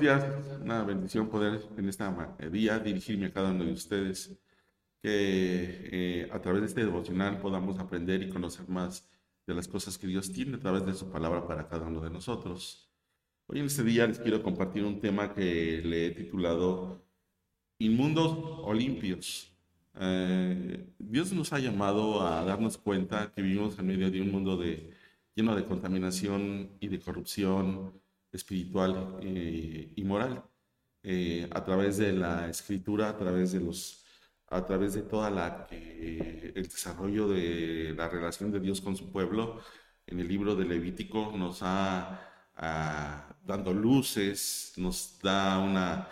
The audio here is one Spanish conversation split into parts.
días, una bendición poder en este día dirigirme a cada uno de ustedes, que eh, a través de este devocional podamos aprender y conocer más de las cosas que Dios tiene a través de su palabra para cada uno de nosotros. Hoy en este día les quiero compartir un tema que le he titulado Inmundos o limpios. Eh, Dios nos ha llamado a darnos cuenta que vivimos en medio de un mundo de, lleno de contaminación y de corrupción espiritual eh, y moral. Eh, a través de la escritura, a través de los, a través de toda la el desarrollo de la relación de Dios con su pueblo, en el libro de Levítico nos ha dando luces, nos da una,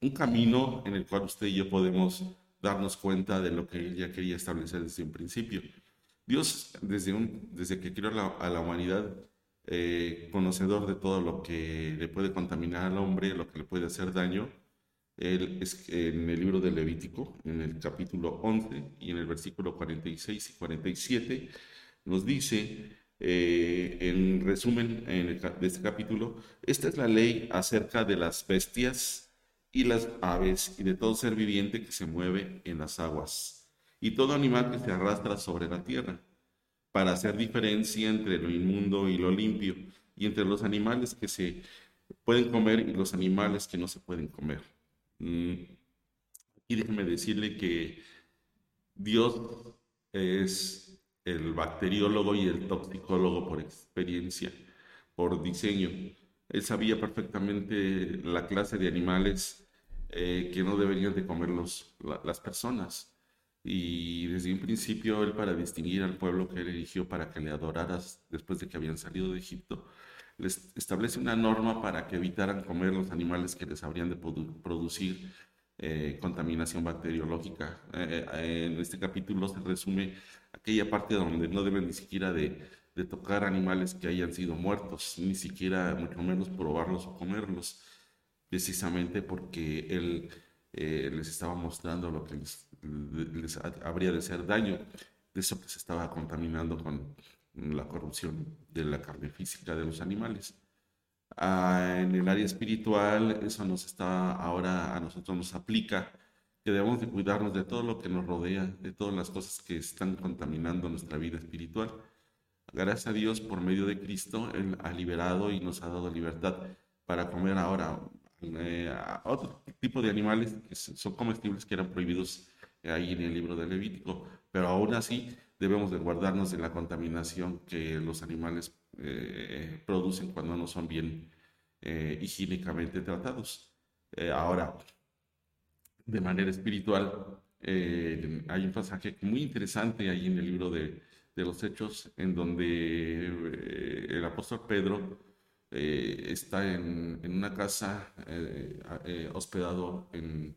un camino en el cual usted y yo podemos darnos cuenta de lo que él ya quería establecer desde un principio. Dios, desde, un, desde que creó a la humanidad, eh, conocedor de todo lo que le puede contaminar al hombre, lo que le puede hacer daño, él es en el libro de Levítico, en el capítulo 11 y en el versículo 46 y 47, nos dice eh, en resumen en de este capítulo, esta es la ley acerca de las bestias y las aves y de todo ser viviente que se mueve en las aguas y todo animal que se arrastra sobre la tierra, para hacer diferencia entre lo inmundo y lo limpio, y entre los animales que se pueden comer y los animales que no se pueden comer. Mm, y déjeme decirle que Dios es el bacteriólogo y el toxicólogo por experiencia, por diseño. Él sabía perfectamente la clase de animales eh, que no deberían de comer las personas. Y desde un principio él para distinguir al pueblo que él eligió para que le adoraras después de que habían salido de Egipto, les establece una norma para que evitaran comer los animales que les habrían de producir eh, contaminación bacteriológica. Eh, en este capítulo se resume aquella parte donde no deben ni siquiera de, tocar animales que hayan sido muertos, ni siquiera mucho menos probarlos o comerlos, precisamente porque él eh, les estaba mostrando lo que les, habría de hacer daño, de eso que se estaba contaminando con la corrupción de la carne física de los animales. Ah, en el área espiritual, eso nos está ahora a nosotros nos aplica que debemos de cuidarnos de todo lo que nos rodea, de todas las cosas que están contaminando nuestra vida espiritual. Gracias a Dios, por medio de Cristo, Él ha liberado y nos ha dado libertad para comer ahora eh, otro tipo de animales que son comestibles que eran prohibidos ahí en el libro de Levítico, pero aún así debemos de guardarnos de la contaminación que los animales eh, producen cuando no son bien eh, higiénicamente tratados. ahora, de manera espiritual. Eh, hay un pasaje muy interesante ahí en el libro de, los Hechos, en donde eh, el apóstol Pedro eh, está en, una casa hospedado en,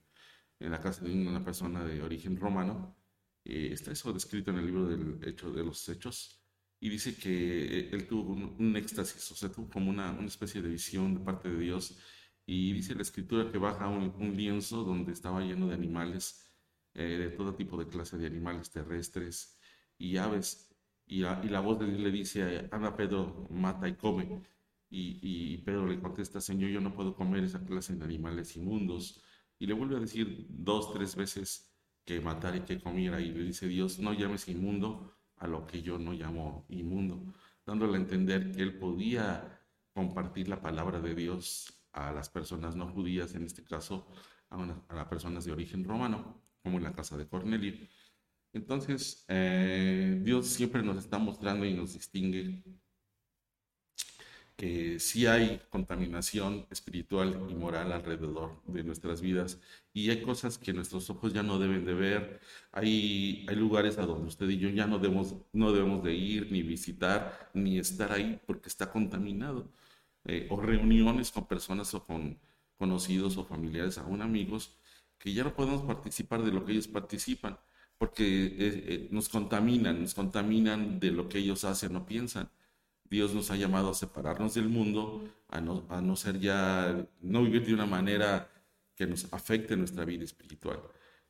la casa de una persona de origen romano. está eso descrito en el libro del hecho, de los Hechos. Y dice que él tuvo un, éxtasis, o sea, tuvo como una, una especie de visión de parte de Dios y dice la escritura que baja un, lienzo donde estaba lleno de animales, eh, de todo tipo de clase de animales terrestres y aves. Y, la voz de Dios le dice, anda Pedro, mata y come. Y, y, Pedro le contesta, Señor, yo no puedo comer esa clase de animales inmundos. Y le vuelve a decir dos, tres veces que matar y que comiera. Y le dice Dios, no llames inmundo a lo que yo no llamo inmundo, dándole a entender que él podía compartir la palabra de Dios a las personas no judías, en este caso a, las personas de origen romano, como en la casa de Cornelio. Entonces, eh, Dios siempre nos está mostrando y nos distingue que sí hay contaminación espiritual y moral alrededor de nuestras vidas y hay cosas que nuestros ojos ya no deben de ver, hay, hay lugares a donde usted y yo ya no debemos, no debemos de ir, ni visitar, ni estar ahí porque está contaminado. Eh, o reuniones con personas o con conocidos o familiares, aún amigos, que ya no podemos participar de lo que ellos participan, porque eh, eh, nos contaminan, nos contaminan de lo que ellos hacen o piensan. Dios nos ha llamado a separarnos del mundo, a no, a no ser ya, no vivir de una manera que nos afecte nuestra vida espiritual.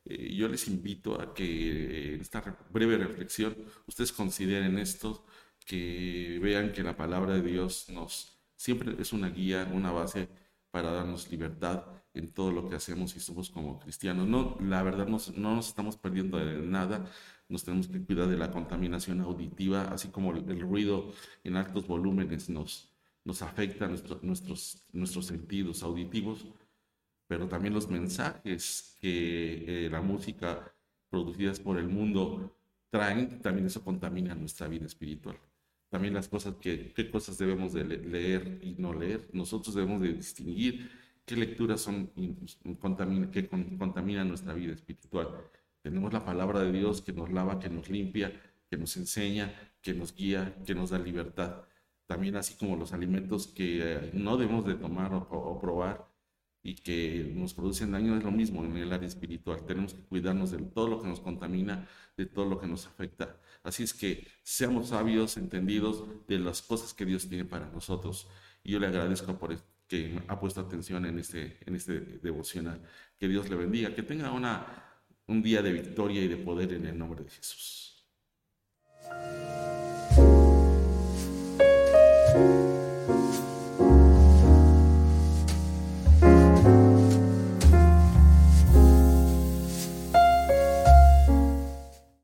yo les invito a que en esta breve reflexión ustedes consideren esto, que vean que la palabra de Dios nos, siempre es una guía, una base para darnos libertad en todo lo que hacemos y somos como cristianos. No, la verdad no, no nos estamos perdiendo de nada, nos tenemos que cuidar de la contaminación auditiva, así como el, ruido en altos volúmenes nos, nos afecta nuestros, nuestros sentidos auditivos, pero también los mensajes que eh, la música producidas por el mundo traen, también eso contamina nuestra vida espiritual. También las cosas que, qué cosas debemos de leer y no leer. Nosotros debemos de distinguir qué lecturas son que contaminan nuestra vida espiritual. Tenemos la palabra de Dios que nos lava, que nos limpia, que nos enseña, que nos guía, que nos da libertad. También así como los alimentos que eh, no debemos de tomar o probar, y que nos producen daño es lo mismo en el área espiritual. Tenemos que cuidarnos de todo lo que nos contamina, de todo lo que nos afecta. Así es que seamos sabios, entendidos de las cosas que Dios tiene para nosotros. Y yo le agradezco que ha puesto atención en este, en este devocional. Que Dios le bendiga, que tenga una, un día de victoria y de poder en el nombre de Jesús.